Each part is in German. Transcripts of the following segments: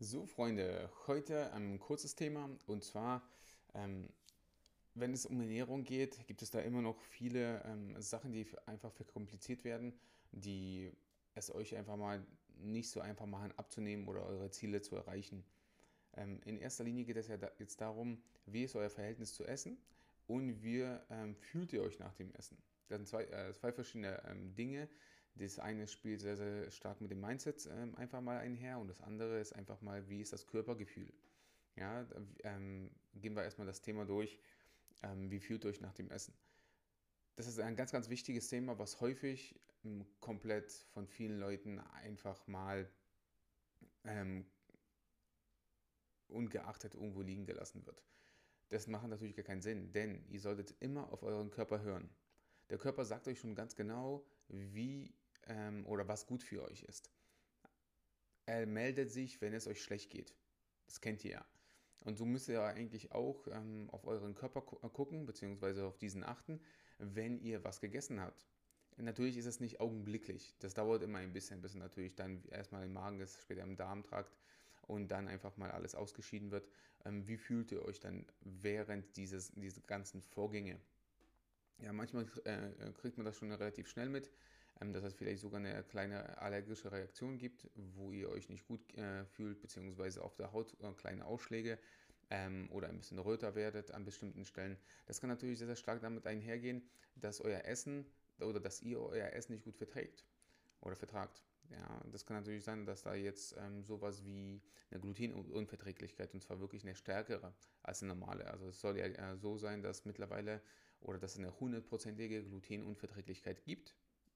So, Freunde, heute ein kurzes Thema und zwar, ähm, wenn es um Ernährung geht, gibt es da immer noch viele ähm, Sachen, die einfach verkompliziert werden, die es euch einfach mal nicht so einfach machen abzunehmen oder eure Ziele zu erreichen. Ähm, in erster Linie geht es ja da jetzt darum, wie ist euer Verhältnis zu Essen und wie ähm, fühlt ihr euch nach dem Essen. Das sind zwei, äh, zwei verschiedene ähm, Dinge, das eine spielt sehr, sehr stark mit dem Mindset ähm, einfach mal einher und das andere ist einfach mal, wie ist das Körpergefühl. Ja, ähm, gehen wir erstmal das Thema durch, ähm, wie fühlt euch nach dem Essen. Das ist ein ganz, ganz wichtiges Thema, was häufig ähm, komplett von vielen Leuten einfach mal ähm, ungeachtet irgendwo liegen gelassen wird. Das macht natürlich gar keinen Sinn, denn ihr solltet immer auf euren Körper hören. Der Körper sagt euch schon ganz genau, wie ähm, oder was gut für euch ist. Er meldet sich, wenn es euch schlecht geht. Das kennt ihr ja. Und so müsst ihr eigentlich auch ähm, auf euren Körper äh, gucken, beziehungsweise auf diesen achten, wenn ihr was gegessen habt. Natürlich ist es nicht augenblicklich. Das dauert immer ein bisschen, bis natürlich dann erstmal im Magen ist, später im Darmtrakt und dann einfach mal alles ausgeschieden wird. Ähm, wie fühlt ihr euch dann während dieses, diese ganzen Vorgänge? Ja, manchmal äh, kriegt man das schon relativ schnell mit, dass es vielleicht sogar eine kleine allergische Reaktion gibt, wo ihr euch nicht gut äh, fühlt, beziehungsweise auf der Haut äh, kleine Ausschläge ähm, oder ein bisschen röter werdet an bestimmten Stellen. Das kann natürlich sehr, sehr stark damit einhergehen, dass euer Essen oder dass ihr euer Essen nicht gut verträgt oder vertragt. Ja, das kann natürlich sein, dass da jetzt ähm, sowas wie eine Glutenunverträglichkeit und zwar wirklich eine stärkere als eine normale. Also es soll ja äh, so sein, dass mittlerweile oder dass es eine hundertprozentige Glutenunverträglichkeit gibt.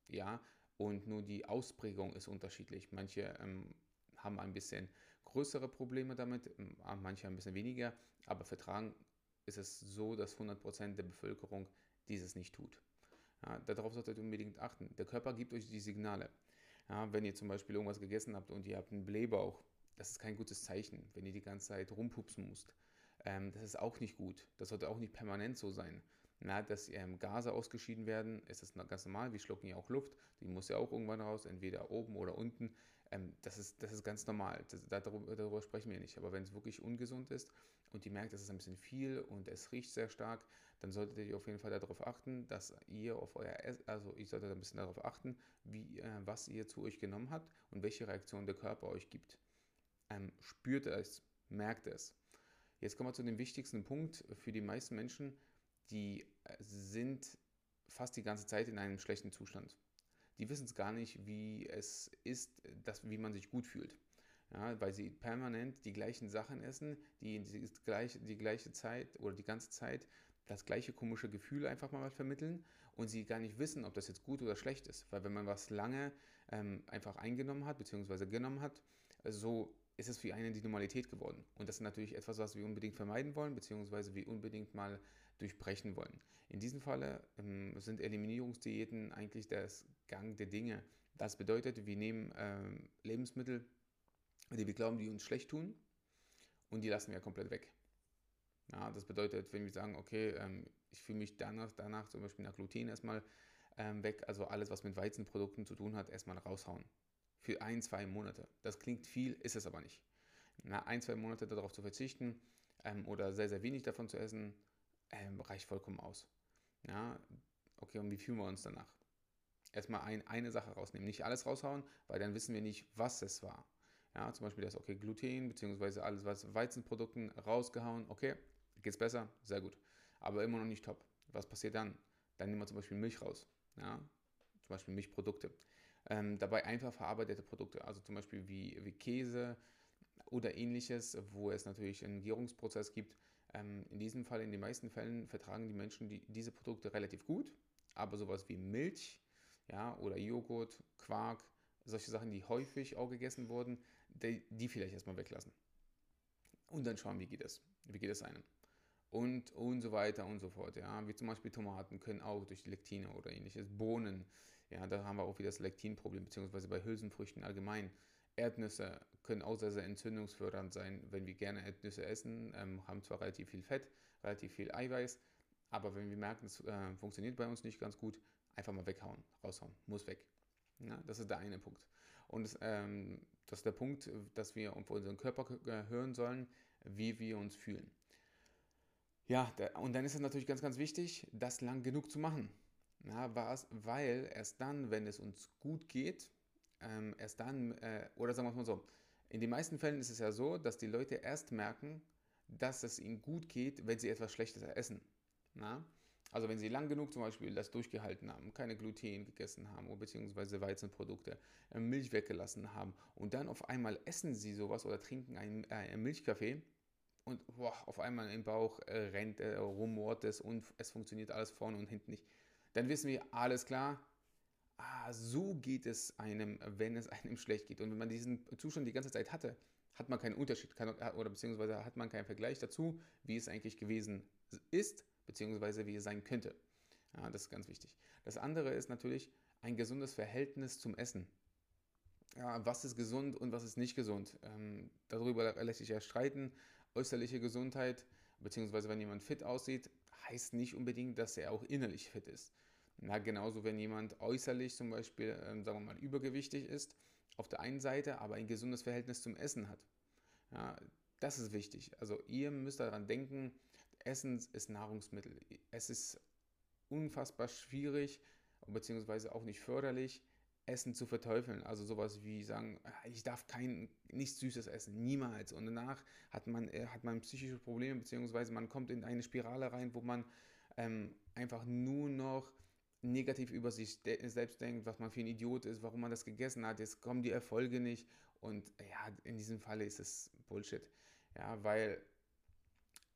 Ja, und nur die Ausprägung ist unterschiedlich. Manche ähm, haben ein bisschen größere Probleme damit, ähm, manche ein bisschen weniger, aber vertragen ist es so, dass 100% der Bevölkerung dieses nicht tut. Ja, darauf solltet ihr unbedingt achten. Der Körper gibt euch die Signale. Ja, wenn ihr zum Beispiel irgendwas gegessen habt und ihr habt einen Blähbauch, das ist kein gutes Zeichen, wenn ihr die ganze Zeit rumpupsen müsst. Ähm, das ist auch nicht gut. Das sollte auch nicht permanent so sein. Na, dass ähm, Gase ausgeschieden werden, ist das ganz normal. Wir schlucken ja auch Luft. Die muss ja auch irgendwann raus, entweder oben oder unten. Ähm, das, ist, das ist ganz normal. Das, darüber, darüber, sprechen wir nicht. Aber wenn es wirklich ungesund ist und ihr merkt, es ist ein bisschen viel und es riecht sehr stark, dann solltet ihr auf jeden Fall darauf achten, dass ihr auf euer Ess also ihr solltet ein bisschen darauf achten, wie, äh, was ihr zu euch genommen habt und welche Reaktion der Körper euch gibt. Ähm, spürt es, merkt es. Jetzt kommen wir zu dem wichtigsten Punkt für die meisten Menschen, die äh, sind fast die ganze Zeit in einem schlechten Zustand. Die wissen es gar nicht, wie es ist, dass, wie man sich gut fühlt. Ja, weil sie permanent die gleichen Sachen essen, die die gleiche, die gleiche Zeit oder die ganze Zeit das gleiche komische Gefühl einfach mal vermitteln und sie gar nicht wissen, ob das jetzt gut oder schlecht ist. Weil wenn man was lange ähm, einfach eingenommen hat, beziehungsweise genommen hat, so ist es für einen die Normalität geworden. Und das ist natürlich etwas, was wir unbedingt vermeiden wollen, beziehungsweise wir unbedingt mal durchbrechen wollen. In diesem Falle ähm, sind Eliminierungsdiäten eigentlich das Gang der Dinge. Das bedeutet, wir nehmen ähm, Lebensmittel, die wir glauben, die uns schlecht tun, und die lassen wir komplett weg. Ja, das bedeutet, wenn wir sagen, okay, ähm, ich fühle mich danach, danach zum Beispiel nach Gluten erstmal ähm, weg, also alles, was mit Weizenprodukten zu tun hat, erstmal raushauen für ein, zwei Monate. Das klingt viel, ist es aber nicht. Na, ein, zwei Monate darauf zu verzichten ähm, oder sehr, sehr wenig davon zu essen, ähm, reicht vollkommen aus. Ja, okay, und wie fühlen wir uns danach? Erstmal ein, eine Sache rausnehmen, nicht alles raushauen, weil dann wissen wir nicht, was es war. Ja, zum Beispiel das, okay, Gluten, beziehungsweise alles, was Weizenprodukten rausgehauen, okay, geht's besser, sehr gut. Aber immer noch nicht top. Was passiert dann? Dann nehmen wir zum Beispiel Milch raus. Ja, zum Beispiel Milchprodukte. Ähm, dabei einfach verarbeitete Produkte, also zum Beispiel wie, wie Käse oder ähnliches, wo es natürlich einen Gärungsprozess gibt. Ähm, in diesem Fall, in den meisten Fällen, vertragen die Menschen die, diese Produkte relativ gut, aber sowas wie Milch ja, oder Joghurt, Quark, solche Sachen, die häufig auch gegessen wurden, die, die vielleicht erstmal weglassen. Und dann schauen, wie geht es. Wie geht es einem und, und so weiter und so fort. Ja. Wie zum Beispiel Tomaten können auch durch Lektine oder ähnliches. Bohnen, ja, da haben wir auch wieder das Lektinproblem, beziehungsweise bei Hülsenfrüchten allgemein. Erdnüsse können auch sehr, sehr entzündungsfördernd sein, wenn wir gerne Erdnüsse essen, ähm, haben zwar relativ viel Fett, relativ viel Eiweiß, aber wenn wir merken, es äh, funktioniert bei uns nicht ganz gut, einfach mal weghauen, raushauen, muss weg. Ja, das ist der eine Punkt. Und das, ähm, das ist der Punkt, dass wir auf unseren Körper hören sollen, wie wir uns fühlen. Ja, und dann ist es natürlich ganz, ganz wichtig, das lang genug zu machen. Ja, was, weil erst dann, wenn es uns gut geht, ähm, erst dann, äh, oder sagen wir es mal so, in den meisten Fällen ist es ja so, dass die Leute erst merken, dass es ihnen gut geht, wenn sie etwas Schlechtes essen. Na? Also wenn sie lang genug zum Beispiel das durchgehalten haben, keine Gluten gegessen haben oder beziehungsweise Weizenprodukte, äh, Milch weggelassen haben und dann auf einmal essen sie sowas oder trinken einen, äh, einen Milchkaffee und boah, auf einmal im Bauch äh, rennt, äh, rumort es und es funktioniert alles vorne und hinten nicht, dann wissen wir, alles klar, ah, so geht es einem, wenn es einem schlecht geht. Und wenn man diesen Zustand die ganze Zeit hatte, hat man keinen Unterschied oder beziehungsweise hat man keinen Vergleich dazu, wie es eigentlich gewesen ist, beziehungsweise wie es sein könnte. Ja, das ist ganz wichtig. Das andere ist natürlich ein gesundes Verhältnis zum Essen. Ja, was ist gesund und was ist nicht gesund? Ähm, darüber lässt sich ja streiten. Äußerliche Gesundheit, beziehungsweise wenn jemand fit aussieht, heißt nicht unbedingt, dass er auch innerlich fit ist. Na, genauso, wenn jemand äußerlich zum Beispiel, ähm, sagen wir mal, übergewichtig ist, auf der einen Seite, aber ein gesundes Verhältnis zum Essen hat. Ja, das ist wichtig. Also ihr müsst daran denken, Essen ist Nahrungsmittel. Es ist unfassbar schwierig, beziehungsweise auch nicht förderlich, Essen zu verteufeln. Also sowas wie sagen, ah, ich darf kein nichts Süßes essen, niemals. Und danach hat man, äh, hat man psychische Probleme, beziehungsweise man kommt in eine Spirale rein, wo man ähm, einfach nur noch negativ über sich selbst denkt, was man für ein Idiot ist, warum man das gegessen hat, jetzt kommen die Erfolge nicht. Und ja, in diesem Falle ist es Bullshit. Ja, weil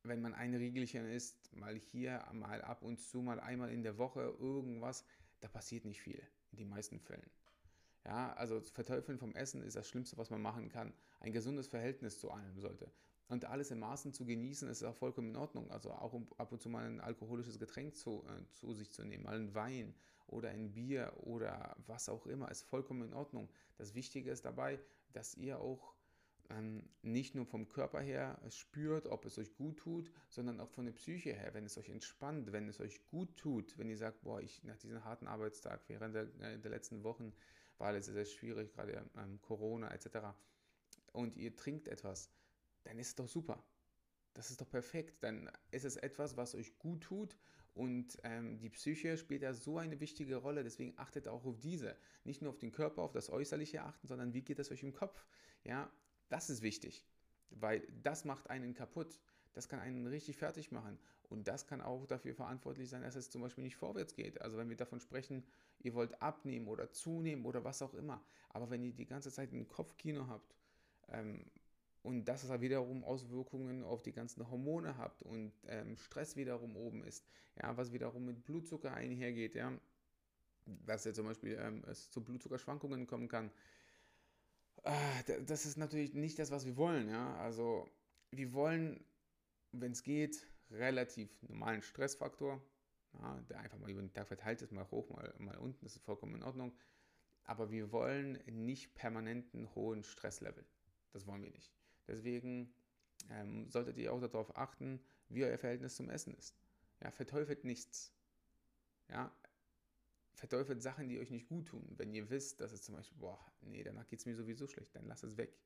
wenn man ein Riegelchen isst, mal hier, mal ab und zu, mal einmal in der Woche irgendwas, da passiert nicht viel in den meisten Fällen. Ja, also Verteufeln vom Essen ist das Schlimmste, was man machen kann. Ein gesundes Verhältnis zu einem sollte. Und alles in Maßen zu genießen, ist auch vollkommen in Ordnung. Also auch um ab und zu mal ein alkoholisches Getränk zu, äh, zu sich zu nehmen, mal ein Wein oder ein Bier oder was auch immer, ist vollkommen in Ordnung. Das Wichtige ist dabei, dass ihr auch ähm, nicht nur vom Körper her spürt, ob es euch gut tut, sondern auch von der Psyche her, wenn es euch entspannt, wenn es euch gut tut, wenn ihr sagt, boah, ich nach diesem harten Arbeitstag während der, äh, der letzten Wochen war alles sehr, sehr schwierig, gerade ähm, Corona etc. Und ihr trinkt etwas, dann ist es doch super. Das ist doch perfekt. Dann ist es etwas, was euch gut tut und ähm, die Psyche spielt ja so eine wichtige Rolle. Deswegen achtet auch auf diese. Nicht nur auf den Körper, auf das Äußerliche achten, sondern wie geht es euch im Kopf? Ja, das ist wichtig, weil das macht einen kaputt. Das kann einen richtig fertig machen. Und das kann auch dafür verantwortlich sein, dass es zum Beispiel nicht vorwärts geht. Also wenn wir davon sprechen, ihr wollt abnehmen oder zunehmen oder was auch immer. Aber wenn ihr die ganze Zeit ein Kopfkino habt ähm, und das wiederum Auswirkungen auf die ganzen Hormone habt und ähm, Stress wiederum oben ist, ja, was wiederum mit Blutzucker einhergeht, ja, dass ja zum Beispiel ähm, es zu Blutzuckerschwankungen kommen kann, äh, das ist natürlich nicht das, was wir wollen, ja. Also wir wollen, wenn es geht, relativ normalen Stressfaktor, ja, der einfach mal über den Tag verteilt ist, mal hoch, mal, mal unten, das ist vollkommen in Ordnung. Aber wir wollen nicht permanenten hohen Stresslevel. Das wollen wir nicht. Deswegen ähm, solltet ihr auch darauf achten, wie euer Verhältnis zum Essen ist. Ja, verteufelt nichts. Ja, verteufelt Sachen, die euch nicht gut tun. Wenn ihr wisst, dass es zum Beispiel, boah, nee, danach geht es mir sowieso schlecht, dann lasst es weg.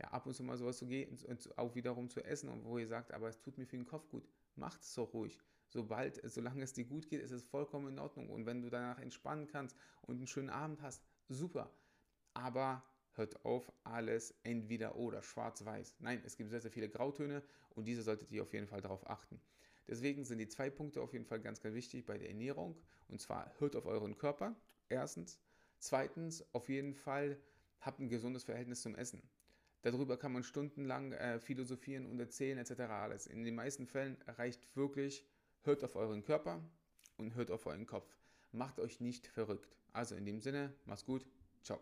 Ja, ab und zu mal sowas zu gehen und auch wiederum zu essen und wo ihr sagt, aber es tut mir für den Kopf gut, macht es doch ruhig. Sobald, solange es dir gut geht, ist es vollkommen in Ordnung. Und wenn du danach entspannen kannst und einen schönen Abend hast, super. Aber hört auf, alles entweder oder, schwarz-weiß. Nein, es gibt sehr, sehr viele Grautöne und diese solltet ihr auf jeden Fall darauf achten. Deswegen sind die zwei Punkte auf jeden Fall ganz, ganz wichtig bei der Ernährung. Und zwar hört auf euren Körper, erstens. Zweitens, auf jeden Fall habt ein gesundes Verhältnis zum Essen. Darüber kann man stundenlang äh, philosophieren und erzählen etc. alles. In den meisten Fällen reicht wirklich, hört auf euren Körper und hört auf euren Kopf. Macht euch nicht verrückt. Also in dem Sinne, macht's gut. Ciao.